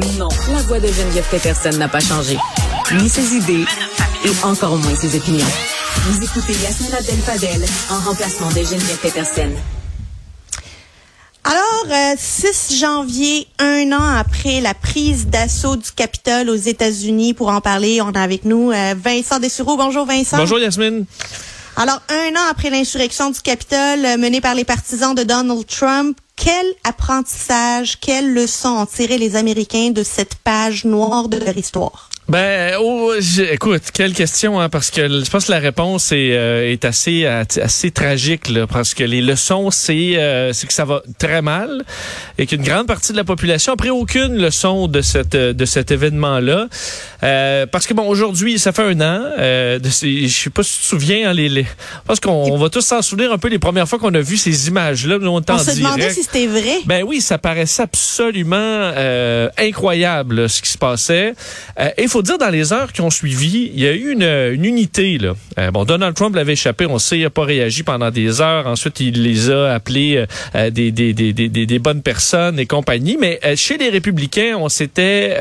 Non, la voix de Geneviève Peterson n'a pas changé. Ni ses idées, et encore moins ses opinions. Vous écoutez Yasmina Abdel-Fadel en remplacement de Geneviève Peterson. Alors, 6 janvier, un an après la prise d'assaut du Capitole aux États-Unis, pour en parler, on a avec nous euh, Vincent Dessureau. Bonjour Vincent. Bonjour Yasmine. Alors, un an après l'insurrection du Capitole euh, menée par les partisans de Donald Trump, quel apprentissage, quelles leçons ont tiré les Américains de cette page noire de leur histoire? Ben, oh, écoute, quelle question, hein, parce que je pense que la réponse est, euh, est assez assez tragique, là, parce que les leçons, c'est euh, c'est que ça va très mal et qu'une grande partie de la population n'a pris aucune leçon de cette de cet événement-là, euh, parce que bon, aujourd'hui, ça fait un an. Euh, de je sais pas si tu te souviens, hein, les, les, parce qu'on va tous s'en souvenir un peu les premières fois qu'on a vu ces images-là. On, on se demandait si c'était vrai. Ben oui, ça paraissait absolument incroyable ce qui se passait. Il faut dire, dans les heures qui ont suivi, il y a eu une, unité. Euh, bon, Donald Trump l'avait échappé, on sait, il n'a pas réagi pendant des heures. Ensuite, il les a appelés euh, euh, des, bonnes personnes et compagnie. Mais chez les républicains, on s'était...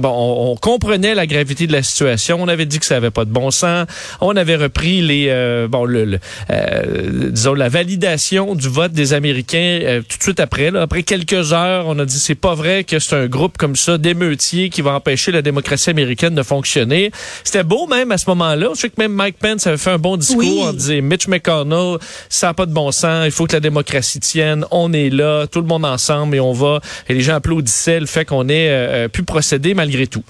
bon, on, comprenait la gravité de la situation. On avait dit que ça avait pas de bon sens. On avait repris les... bon, disons, la validation du vote des Américains tout de suite après. Après quelques heures, on a dit c'est pas vrai que c'est un groupe comme ça d'émeutiers qui va empêcher la démocratie américaine de fonctionner. C'était beau même à ce moment-là. Je sais que même Mike Pence avait fait un bon discours en disant Mitch McConnell, ça n'a pas de bon sens, il faut que la démocratie tienne, on est là, tout le monde ensemble et on va. Et les gens applaudissaient le fait qu'on ait euh, euh, pu procéder malgré tout.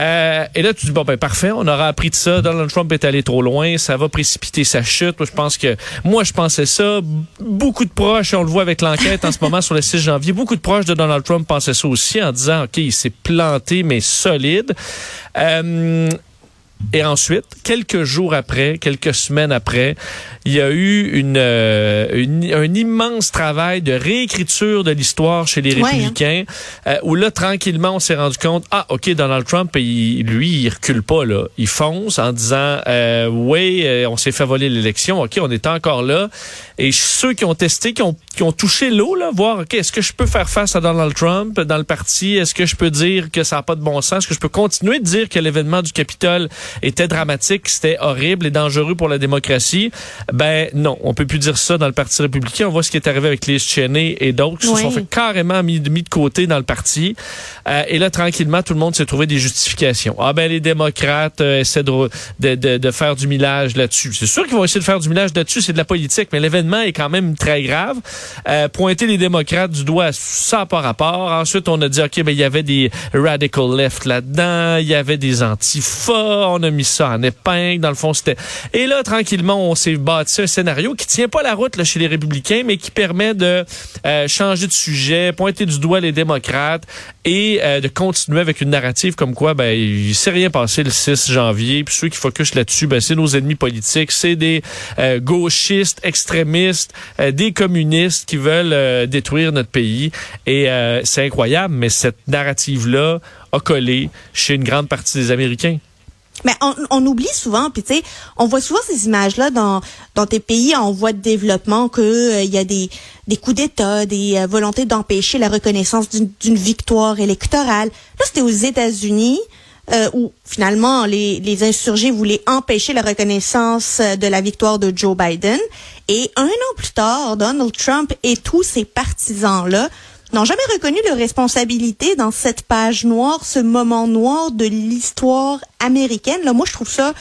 Euh, et là, tu dis, bon, ben parfait, on aura appris de ça. Donald Trump est allé trop loin, ça va précipiter sa chute. Moi, je pense que, moi, je pensais ça. Beaucoup de proches, on le voit avec l'enquête en ce moment sur le 6 janvier, beaucoup de proches de Donald Trump pensaient ça aussi en disant, OK, il s'est planté, mais solide. Euh, et ensuite, quelques jours après, quelques semaines après, il y a eu une, euh, un immense travail de réécriture de l'histoire chez les hein. républicains, euh, où là, tranquillement, on s'est rendu compte, ah, OK, Donald Trump, il, lui, il recule pas, là. Il fonce en disant, euh, oui, euh, on s'est fait voler l'élection, OK, on est encore là. Et ceux qui ont testé, qui ont, qui ont touché l'eau, là, voir, OK, est-ce que je peux faire face à Donald Trump dans le parti? Est-ce que je peux dire que ça n'a pas de bon sens? Est-ce que je peux continuer de dire que l'événement du Capitole était dramatique, c'était horrible et dangereux pour la démocratie? Ben non, on peut plus dire ça dans le Parti républicain. On voit ce qui est arrivé avec Liz Cheney et d'autres qui se sont fait carrément mis, mis, de côté dans le parti. Euh, et là, tranquillement, tout le monde s'est trouvé des justifications. Ah ben les démocrates euh, essaient de, de, de, de, faire du millage là-dessus. C'est sûr qu'ils vont essayer de faire du millage là-dessus, c'est de la politique, mais l'événement est quand même très grave. Euh, pointer les démocrates du doigt, ça pas rapport. Ensuite, on a dit, OK, ben il y avait des radical left là-dedans, il y avait des antifas, on a mis ça en épingle. Dans le fond, c'était... Et là, tranquillement, on s'est bâti un scénario qui tient pas la route là, chez les républicains, mais qui permet de euh, changer de sujet, pointer du doigt les démocrates et euh, de continuer avec une narrative comme quoi ben il s'est rien passé le 6 janvier. Puis ceux qui focusent là-dessus, ben c'est nos ennemis politiques, c'est des euh, gauchistes, extrémistes, des communistes qui veulent détruire notre pays. Et c'est incroyable, mais cette narrative-là a collé chez une grande partie des Américains. Mais on, oublie souvent, puis tu sais, on voit souvent ces images-là dans dans tes pays en voie de développement que euh, il y a des des coups d'État, des euh, volontés d'empêcher la reconnaissance d'une victoire électorale. Là, c'était aux États-Unis. Euh, où finalement les, les insurgés voulaient empêcher la reconnaissance de la victoire de Joe Biden. Et un an plus tard, Donald Trump et tous ses partisans-là n'ont jamais reconnu leur responsabilité dans cette page noire, ce moment noir de l'histoire américaine. Là, moi, je trouve ça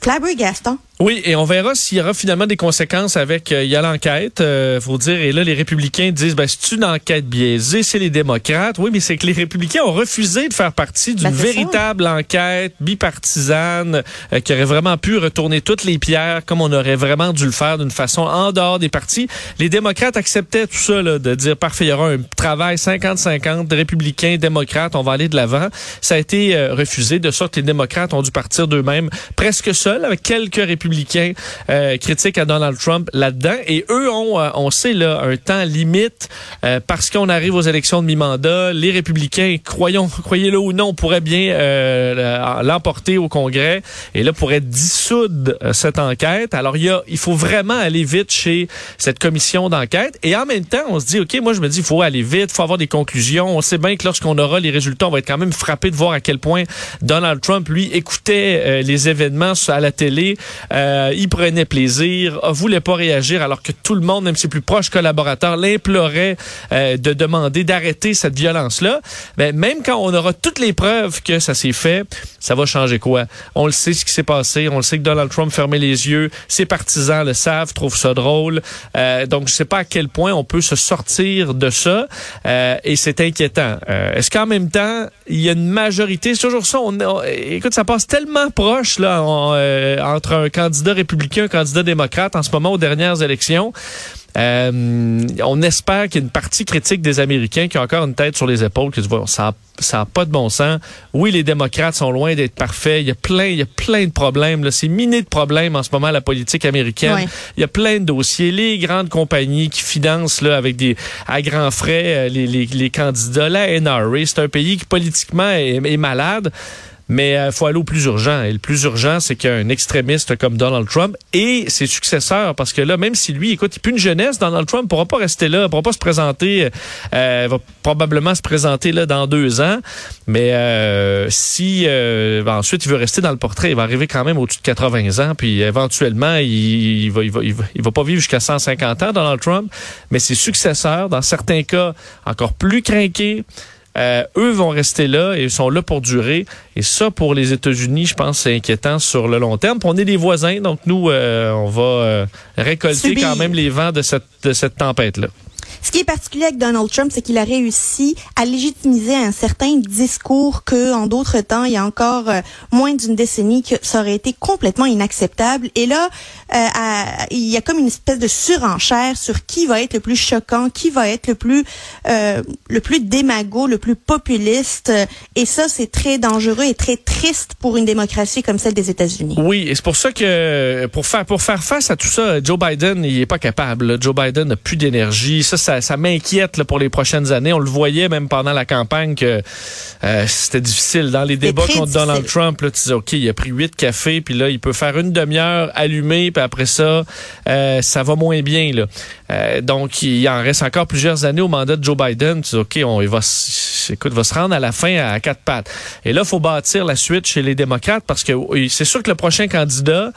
flabbergastant. Oui, et on verra s'il y aura finalement des conséquences avec euh, il y a l'enquête, euh, faut dire et là les républicains disent ben c'est une enquête biaisée, c'est les démocrates. Oui, mais c'est que les républicains ont refusé de faire partie d'une ben, véritable enquête bipartisane euh, qui aurait vraiment pu retourner toutes les pierres comme on aurait vraiment dû le faire d'une façon en dehors des partis. Les démocrates acceptaient tout ça là, de dire parfait, il y aura un travail 50-50 républicains démocrates, on va aller de l'avant. Ça a été refusé de sorte que les démocrates ont dû partir d'eux-mêmes presque seuls avec quelques républicains républicains euh, critiquent à Donald Trump là-dedans. Et eux ont, euh, on sait, là, un temps limite euh, parce qu'on arrive aux élections de mi-mandat. Les républicains, croyons, croyez-le ou non, pourraient bien l'emporter au Congrès et là pourraient dissoudre cette enquête. Alors il y a, il faut vraiment aller vite chez cette commission d'enquête. Et en même temps, on se dit, ok, moi je me dis, il faut aller vite, il faut avoir des conclusions. On sait bien que lorsqu'on aura les résultats, on va être quand même frappé de voir à quel point Donald Trump lui écoutait les événements à la télé, euh, il prenait plaisir, voulait pas réagir alors que tout le monde, même ses plus proches collaborateurs, l'implorait euh, de demander d'arrêter cette violence-là. Ben, même quand on aura toutes les preuves que ça s'est fait, ça va changer quoi? On le sait ce qui s'est passé, on le sait que Donald Trump fermait les yeux, ses partisans le savent, trouvent ça drôle. Euh, donc, je sais pas à quel point on peut se sortir de ça euh, et c'est inquiétant. Euh, est-ce qu'en même temps, il y a une majorité, c'est toujours ça, on, écoute, ça passe tellement proche là euh, entre un candidat républicain un candidat démocrate en ce moment aux dernières élections. Euh, on espère qu'il y a une partie critique des Américains qui ont encore une tête sur les épaules, qui se voient, ça n'a pas de bon sens. Oui, les démocrates sont loin d'être parfaits. Il y a plein, il y a plein de problèmes. C'est miné de problèmes en ce moment la politique américaine. Il y a plein de dossiers. Les grandes compagnies qui financent là avec des à grands frais euh, les, les, les candidats. La NRA, c'est un pays qui politiquement est malade. Mais il euh, faut aller au plus urgent. Et le plus urgent, c'est qu'un extrémiste comme Donald Trump et ses successeurs, parce que là, même si lui, écoute, il plus une jeunesse, Donald Trump pourra pas rester là, pourra pas se présenter, euh, va probablement se présenter là dans deux ans. Mais euh, si euh, ensuite il veut rester dans le portrait, il va arriver quand même au-dessus de 80 ans, puis éventuellement, il, va, il, va, il, va, pas vivre jusqu'à 150 ans, Donald Trump. Mais ses successeurs, dans certains cas, encore plus craqués, euh, eux vont rester là et sont là pour durer. Et ça, pour les États-Unis, je pense, c'est inquiétant sur le long terme. on est des voisins, donc nous, euh, on va euh, récolter quand même les vents de cette, de cette tempête-là. Ce qui est particulier avec Donald Trump, c'est qu'il a réussi à légitimiser un certain discours que, en d'autres temps, il y a encore euh, moins d'une décennie, que ça aurait été complètement inacceptable. Et là, euh, il y a comme une espèce de surenchère sur qui va être le plus choquant, qui va être le plus, euh, le plus démago, le plus populiste. Et ça, c'est très dangereux et très triste pour une démocratie comme celle des États-Unis. Oui, et c'est pour ça que pour faire pour faire face à tout ça, Joe Biden, il est pas capable. Joe Biden n'a plus d'énergie. Ça, ça ça, m'inquiète pour les prochaines années. On le voyait même pendant la campagne que euh, c'était difficile. Dans les débats contre Donald Trump, là, tu disais, OK, il a pris huit cafés, puis là, il peut faire une demi-heure allumé, puis après ça, euh, ça va moins bien. Là. Euh, donc, il en reste encore plusieurs années au mandat de Joe Biden. Tu dis, OK, on il va, écoute, va se rendre à la fin à quatre pattes. Et là, il faut bâtir la suite chez les démocrates parce que c'est sûr que le prochain candidat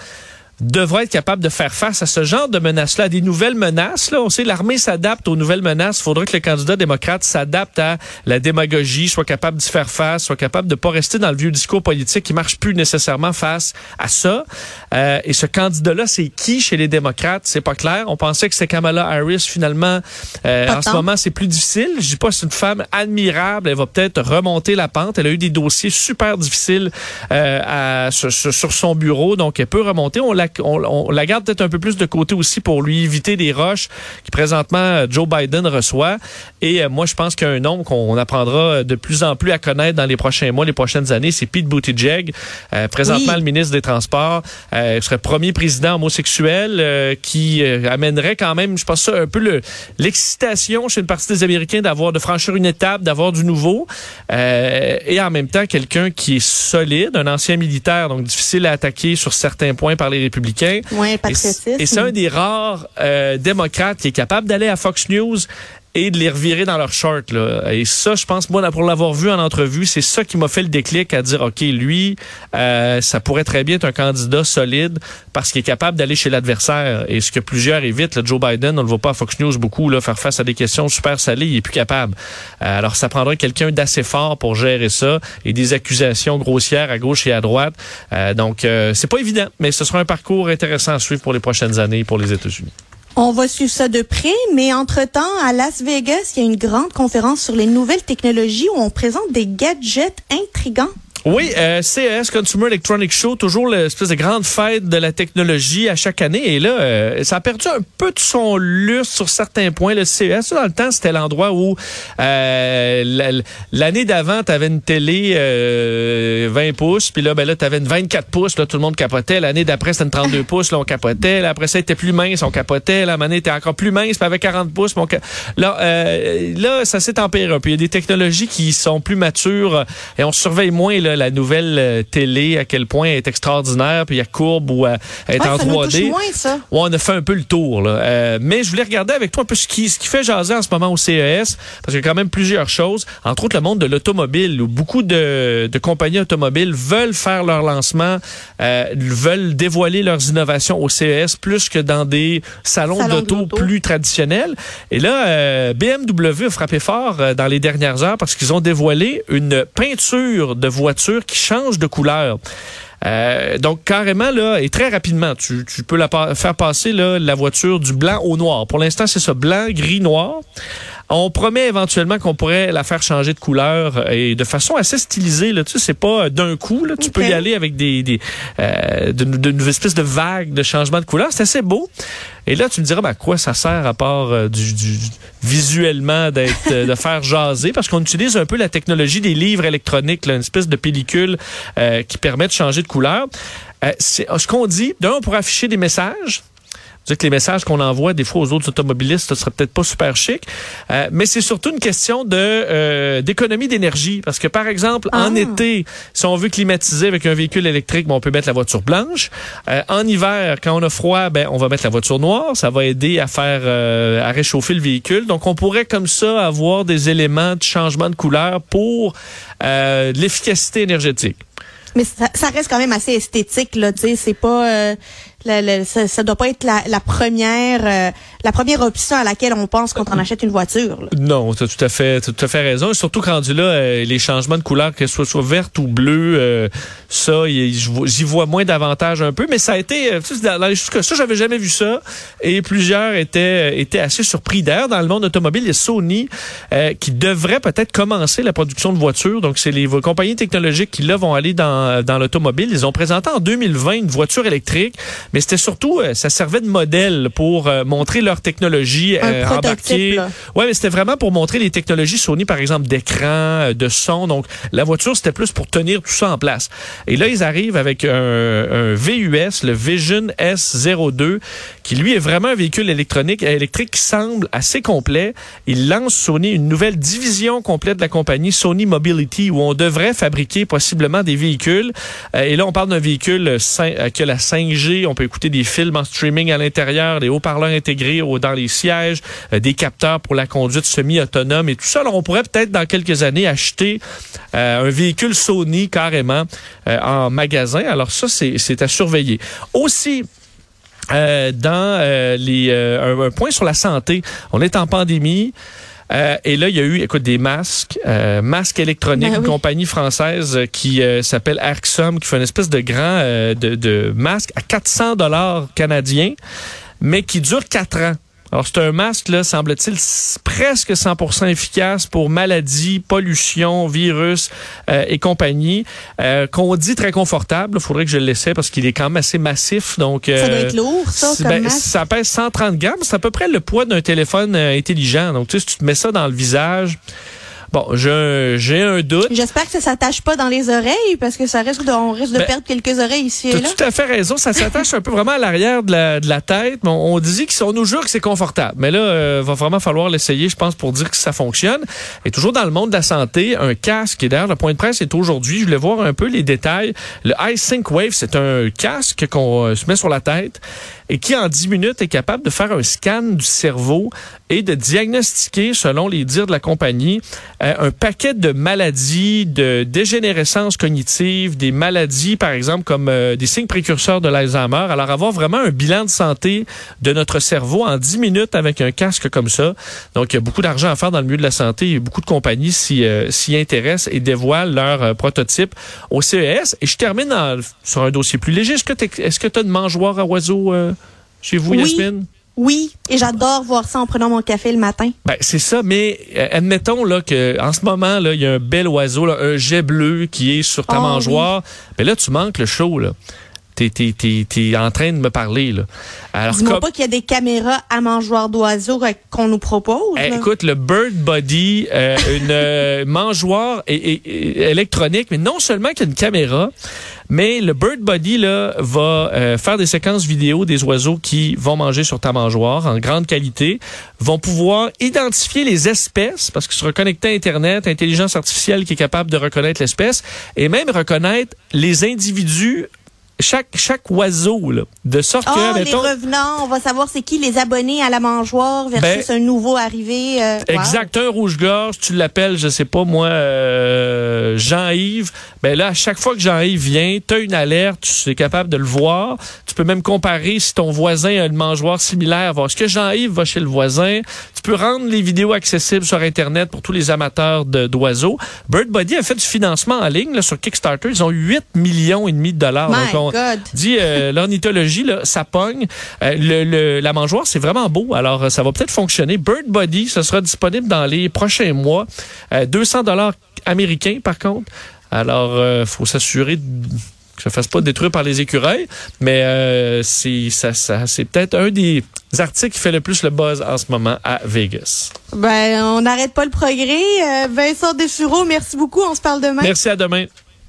devrait être capable de faire face à ce genre de menaces-là, des nouvelles menaces. Là, on sait l'armée s'adapte aux nouvelles menaces. Il faudrait que le candidat démocrate s'adapte à la démagogie, soit capable d'y faire face, soit capable de pas rester dans le vieux discours politique qui marche plus nécessairement face à ça. Euh, et ce candidat-là, c'est qui chez les démocrates? C'est pas clair. On pensait que c'était Kamala Harris. Finalement, euh, en ce moment, c'est plus difficile. Je dis pas c'est une femme admirable. Elle va peut-être remonter la pente. Elle a eu des dossiers super difficiles euh, à, sur, sur, son bureau, donc elle peut remonter. On l'a on, la garde peut-être un peu plus de côté aussi pour lui éviter des roches qui présentement euh, Joe Biden reçoit. Et euh, moi, je pense qu'un nom qu'on apprendra de plus en plus à connaître dans les prochains mois, les prochaines années, c'est Pete Buttigieg, euh, présentement le ministre des Transports. Euh, serait premier président homosexuel qui amènerait quand même, je pense ça, un peu l'excitation chez une partie des Américains d'avoir de franchir une étape, d'avoir du nouveau. et en même temps, quelqu'un qui est solide, un ancien militaire, donc difficile à attaquer sur certains points par les républicains et, c'est un des rares euh, démocrates qui est capable d'aller à Fox News et de les revirer dans leur short. Là. Et ça, je pense, moi, pour l'avoir vu en entrevue, c'est ça qui m'a fait le déclic à dire, OK, lui, euh, ça pourrait très bien être un candidat solide parce qu'il est capable d'aller chez l'adversaire. Et ce que plusieurs évitent, là, Joe Biden, on le voit pas à Fox News beaucoup, là, faire face à des questions super salées, il est plus capable. Euh, alors, ça prendrait quelqu'un d'assez fort pour gérer ça et des accusations grossières à gauche et à droite. Euh, donc, euh, c'est pas évident, mais ce sera un parcours intéressant à suivre pour les prochaines années pour les États-Unis. On va suivre ça de près, mais entre-temps, à Las Vegas, il y a une grande conférence sur les nouvelles technologies où on présente des gadgets intrigants. Oui, euh, CES, Consumer Electronic Show, toujours l'espèce de grande fête de la technologie à chaque année. Et là, euh, ça a perdu un peu de son lustre sur certains points. Le CES, dans le temps, c'était l'endroit où euh, l'année d'avant, tu avais une télé 20 pouces, puis là, ben là, tu avais une 24 pouces, là, tout le monde capotait. L'année d'après, c'était une 32 pouces, là, on capotait. Là, après ça, était plus mince, on capotait. La monnaie était encore plus mince, puis avec 40 pouces. On là, là, ça s'est un peu. Il y a des technologies qui sont plus matures et on surveille moins là, la nouvelle euh, télé, à quel point elle est extraordinaire, puis il y a courbe ou euh, elle est en 3D. Moins, ça. Ouais, on a fait un peu le tour. Là. Euh, mais je voulais regarder avec toi un peu ce qui, ce qui fait jaser en ce moment au CES, parce qu'il y a quand même plusieurs choses, entre autres le monde de l'automobile, où beaucoup de, de, compagnies automobiles veulent faire leur lancement, euh, veulent dévoiler leurs innovations au CES plus que dans des salons Salon d'auto plus traditionnels. Et là, BMW a frappé fort dans les dernières heures parce qu'ils ont dévoilé une peinture de voiture qui change de couleur. Euh, donc carrément et très rapidement, tu, peux faire passer la voiture du blanc au noir. Pour l'instant, c'est ça, blanc, gris, noir. On promet éventuellement qu'on pourrait la faire changer de couleur et de façon assez stylisée. Là, tu sais, c'est pas d'un coup. Là, tu peux y aller avec des, des euh, d'une espèce de vague de changement de couleur. C'est assez beau. Et là, tu me diras, ben, à quoi ça sert à part euh, du, du, visuellement d'être euh, de faire jaser, parce qu'on utilise un peu la technologie des livres électroniques, là, une espèce de pellicule euh, qui permet de changer de couleur. ce qu'on dit, d'un, on pourrait afficher des messages que les messages qu'on envoie des fois aux autres automobilistes, ce serait peut-être pas super chic. Euh, mais c'est surtout une question de euh, d'économie d'énergie. Parce que, par exemple, en ah. été, si on veut climatiser avec un véhicule électrique, ben, on peut mettre la voiture blanche. Euh, en hiver, quand on a froid, ben, on va mettre la voiture noire. Ça va aider à faire à réchauffer le véhicule. Donc, on pourrait comme ça avoir des éléments de changement de couleur pour l'efficacité énergétique. Mais ça, reste quand même assez esthétique, là, tu sais, c'est pas ça, ça doit pas être la, première euh, la première option à laquelle on pense quand on achète une voiture. Non, tu as tout à fait tout à fait raison. Surtout quand là, euh, les changements de couleur, que ce soit, verte ou bleu, euh, ça, j'y vois moins d'avantages un peu. Mais ça a été dans les choses ça, j'avais jamais vu ça. Et plusieurs étaient étaient assez surpris. D'ailleurs, dans le monde automobile, il y a Sony qui devrait peut-être commencer la production de voitures. Donc, c'est les compagnies technologiques qui là vont aller dans dans l'automobile. Ils ont présenté en 2020 une voiture électrique mais c'était surtout, euh, ça servait de modèle pour euh, montrer leur technologie euh, embarquée. Ouais, mais c'était vraiment pour montrer les technologies Sony, par exemple, d'écran, de son. Donc, la voiture, c'était plus pour tenir tout ça en place. Et là, ils arrivent avec un, un VUS, le Vision S02, qui lui est vraiment un véhicule électronique, électrique qui semble assez complet. Il lance Sony une nouvelle division complète de la compagnie Sony Mobility, où on devrait fabriquer possiblement des véhicules. Et là, on parle d'un véhicule qui a la 5G. On peut écouter des films en streaming à l'intérieur, des haut-parleurs intégrés dans les sièges, euh, des capteurs pour la conduite semi-autonome et tout ça. Alors, on pourrait peut-être dans quelques années acheter euh, un véhicule Sony carrément euh, en magasin. Alors ça, c'est à surveiller. Aussi, dans les un, point sur la santé. On est en pandémie. Euh, et là, il y a eu, écoute, des masques, euh, masques électroniques, ben une compagnie française qui euh, s'appelle Arxom, qui fait une espèce de grand de, de masque à 400 dollars canadiens, mais qui dure quatre ans. Alors, c'est un masque, là, semble-t-il, presque 100% efficace pour maladies, pollution, virus euh, et compagnie, euh, qu'on dit très confortable. Il faudrait que je le laisse parce qu'il est quand même assez massif. Donc, euh, ça doit être lourd, ça, comme ben, masque? Ça pèse 130 grammes. C'est à peu près le poids d'un téléphone intelligent. Donc, tu sais, si tu te mets ça dans le visage... Bon, j'ai un doute. J'espère que ça s'attache pas dans les oreilles parce que ça risque de, on risque de ben, perdre quelques oreilles ici et là. tout à fait raison. Ça s'attache un peu vraiment à l'arrière de la, de la tête. On, dit qu'on nous jure que c'est confortable. Mais là, euh, va vraiment falloir l'essayer, je pense, pour dire que ça fonctionne. Et toujours dans le monde de la santé, un casque. Et d'ailleurs, le point de presse est aujourd'hui. Je voulais voir un peu les détails. Le iSync Wave, c'est un casque qu'on euh, se met sur la tête et qui, en 10 minutes, est capable de faire un scan du cerveau et de diagnostiquer, selon les dires de la compagnie, euh, un paquet de maladies, de dégénérescence cognitive, des maladies, par exemple, comme euh, des signes précurseurs de l'Alzheimer. Alors, avoir vraiment un bilan de santé de notre cerveau en 10 minutes avec un casque comme ça. Donc, il y a beaucoup d'argent à faire dans le milieu de la santé et beaucoup de compagnies s'y euh, intéressent et dévoilent leur prototype au CES. Et je termine sur un dossier plus léger. Est-ce que tu as une mangeoire à oiseaux chez vous, oui. Yasmine? Oui, et j'adore voir ça en prenant mon café le matin. Ben, c'est ça, mais euh, admettons là que en ce moment là, il y a un bel oiseau, là, un jet bleu qui est sur ta Oh, mangeoire. Ben là, tu manques le show là. T'es, t'es, t'es, t'es en train de me parler là. Alors Dis-moi comme- pas qu'il y a des caméras à mangeoire d'oiseaux euh, qu'on nous propose. Eh, écoute, le Bird Body, euh, une euh, mangeoire et- et- et électronique, mais non seulement qu'il y a une caméra, mais le Bird Body là, va euh, faire des séquences vidéo des oiseaux qui vont manger sur ta mangeoire en grande qualité, vont pouvoir identifier les espèces, parce que se reconnecter à Internet, intelligence artificielle qui est capable de reconnaître l'espèce, et même reconnaître les individus, chaque, chaque oiseau, là, de sorte Ah, que, les mettons, revenants, on va savoir c'est qui les abonnés à la mangeoire versus Ben, un nouveau arrivé. euh, wow. Exact, un rouge-gorge, tu l'appelles, je sais pas moi, euh, Jean-Yves. Ben là, à chaque fois que Jean-Yves vient, tu as une alerte, tu es capable de le voir. Tu peux même comparer si ton voisin a une mangeoire similaire, voir est-ce que Jean-Yves va chez le voisin. Tu peux rendre les vidéos accessibles sur Internet pour tous les amateurs d'oiseaux. Bird Body a fait du financement en ligne là, sur Kickstarter. Ils ont eu 8 millions et demi de dollars. My Donc, on God. dit euh, l'ornithologie, là, ça pogne. Euh, le, le- la mangeoire, c'est vraiment beau. Alors, euh, ça va peut-être fonctionner. Bird Body, ce sera disponible dans les prochains mois. Euh, 200 dollars américains, par contre. Alors, faut s'assurer de- que ça ne fasse pas détruire par les écureuils. Mais euh, c'est ça, ça, c'est peut-être un des articles qui fait le plus le buzz en ce moment à Vegas. Ben, on n'arrête pas le progrès. Euh, Vincent Dessureau, merci beaucoup. On se parle demain. Merci, à demain.